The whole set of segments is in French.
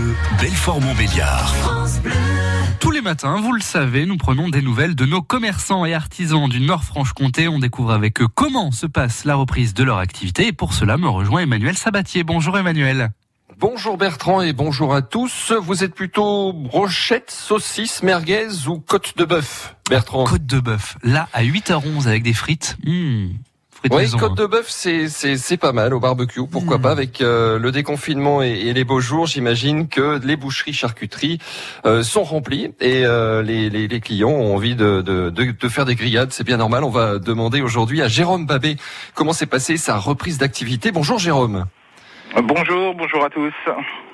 Bleu, Belfort-Montbéliard. Tous les matins, vous le savez, nous prenons des nouvelles de nos commerçants et artisans du Nord-Franche-Comté. On découvre avec eux comment se passe la reprise de leur activité. Et pour cela, me rejoint Emmanuel Sabatier. Bonjour Emmanuel. Bonjour Bertrand et bonjour à tous. Vous êtes plutôt brochette, saucisse, merguez ou côte de bœuf, Bertrand? Côte de bœuf. Là, à 8h11 avec des frites. Mmh. Frites Oui, maison, côte hein. de bœuf, c'est c'est c'est pas mal au barbecue. Pourquoi Mm. pas avec euh, le déconfinement et, et les beaux jours, j'imagine que les boucheries, charcuteries euh, sont remplies et euh, les, les les clients ont envie de de de, de faire des grillades. C'est bien normal. On va demander aujourd'hui à Jérôme Babé comment s'est passée sa reprise d'activité. Bonjour Jérôme. Bonjour, bonjour à tous.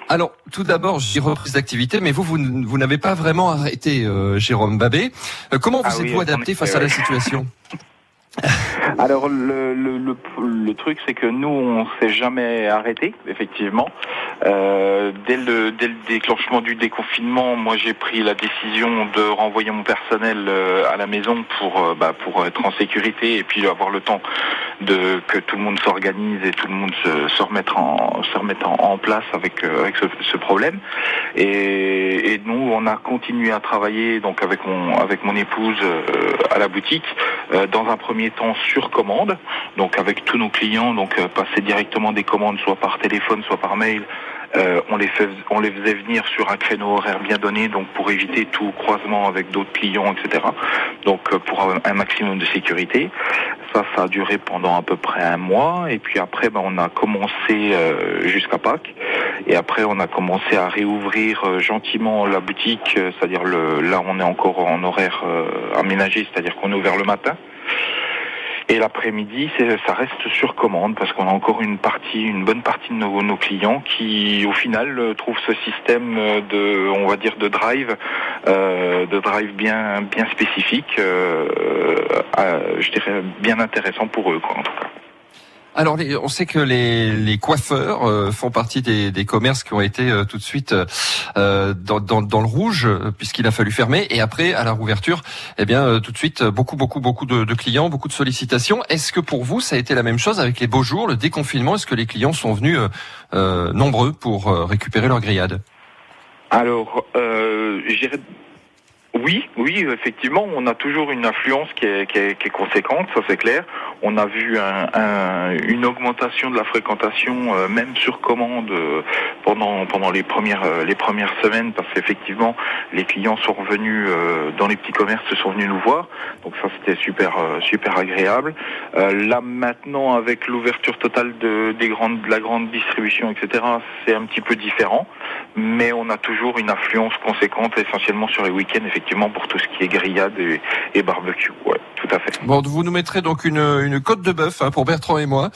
Alors, tout d'abord, j'ai reprise d'activité, mais vous, vous, vous n'avez pas vraiment arrêté, euh, Jérôme Babé. Euh, comment vous Ah êtes-vous adapté face à la situation? Alors le, le, le, truc c'est que nous on s'est jamais arrêté effectivement. Euh, dès le dès le déclenchement du déconfinement, moi j'ai pris la décision de renvoyer mon personnel euh, à la maison pour euh, bah, pour être en sécurité et puis avoir le temps de que tout le monde s'organise et tout le monde se, se remettre en se remettre en, place avec euh, avec ce, ce problème. Et, et nous on a continué à travailler donc avec mon avec mon épouse euh, à la boutique euh, dans un premier temps sur commande, donc avec tous nos clients, donc euh, passer directement des commandes soit par téléphone, soit par mail. Euh, on les fait, on les faisait venir sur un créneau horaire bien donné, donc pour éviter tout croisement avec d'autres clients, etc. Donc euh, pour un maximum de sécurité. Ça, ça a duré pendant à peu près un mois, et puis après, ben, on a commencé euh, jusqu'à Pâques, et après on a commencé à réouvrir euh, gentiment la boutique, euh, c'est-à-dire là on est encore en horaire aménagé, c'est-à-dire qu'on est ouvert le matin. Et l'après-midi, ça reste sur commande parce qu'on a encore une partie, une bonne partie de nos, clients qui, au final, euh, trouvent ce système euh, de, on va dire, de drive, euh, de drive bien, bien spécifique, je dirais bien intéressant pour eux, quoi, en tout cas. Alors, les- on sait que les, les coiffeurs euh, font partie des, des commerces qui ont été euh, tout de suite euh, dans, dans, dans le rouge, puisqu'il a fallu fermer. Et après, à la rouverture, eh bien, euh, tout de suite, beaucoup, beaucoup, beaucoup de, de clients, beaucoup de sollicitations. Est-ce que pour vous, ça a été la même chose avec les beaux jours, le déconfinement? Est-ce que les clients sont venus euh, euh, nombreux pour récupérer leur grillade? Alors, euh, oui, oui, effectivement, on a toujours une influence qui est, qui est, qui est conséquente, ça c'est clair. On a vu un, un- une augmentation de la fréquentation, euh, même sur commande, euh, pendant pendant les premières euh, les premières semaines, parce qu'effectivement, les clients sont revenus dans les petits commerces, sont venus nous voir. Donc ça c'était super super agréable. Là maintenant, avec l'ouverture totale de des grandes de la grande distribution, etc., c'est un petit peu différent mais on a toujours une influence conséquente essentiellement sur les week-ends effectivement pour tout ce qui est grillade et, et barbecue. Ouais, tout à fait. Bon, vous nous mettrez donc une, une côte de bœuf hein, pour Bertrand et moi,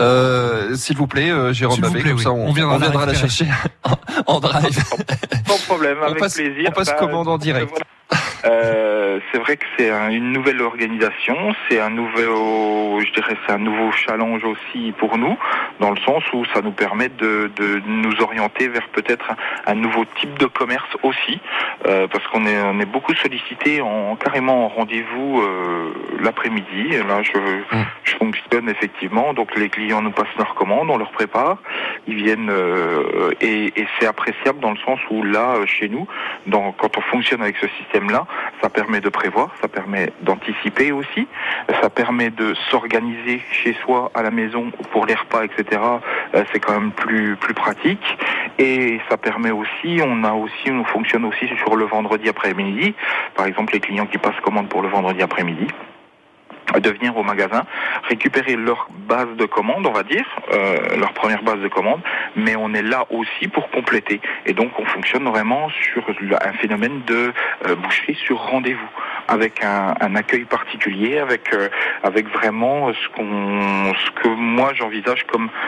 euh, s'il vous plaît, euh, Jérôme S'il vous Babé, plaît, comme oui. ça on, On viendra la la récupérer. chercher en, en drive. Sans problème, On avec passe- plaisir. on passe Bah, commande en direct. Euh, c'est vrai que c'est un- une nouvelle organisation, c'est un nouveau, je dirais, c'est un nouveau challenge aussi pour nous, dans le sens où ça nous permet de, de nous orienter vers peut-être un, un nouveau type de commerce aussi, euh, parce qu'on est, on est beaucoup sollicité en carrément en rendez-vous euh, l'après-midi. Là, je, je fonctionne effectivement, donc les clients nous passent leurs commandes, on leur prépare, ils viennent euh, et, et c'est appréciable dans le sens où là, chez nous, dans, quand on fonctionne avec ce système-là, ça permet de prévoir, ça permet d'anticiper aussi, ça permet de s'organiser chez soi à la maison pour les repas, etc. Euh, c'est quand même plus plus pratique et ça permet aussi, on a aussi, on fonctionne aussi sur le vendredi après-midi. Par exemple, les clients qui passent commande pour le vendredi après-midi de venir au magasin, récupérer leur base de commande, on va dire, euh, leur première base de commande, mais on est là aussi pour compléter. Et donc on fonctionne vraiment sur un phénomène de euh, boucherie sur rendez-vous, avec un, un accueil particulier, avec euh, avec vraiment ce qu'on, ce que moi j'envisage comme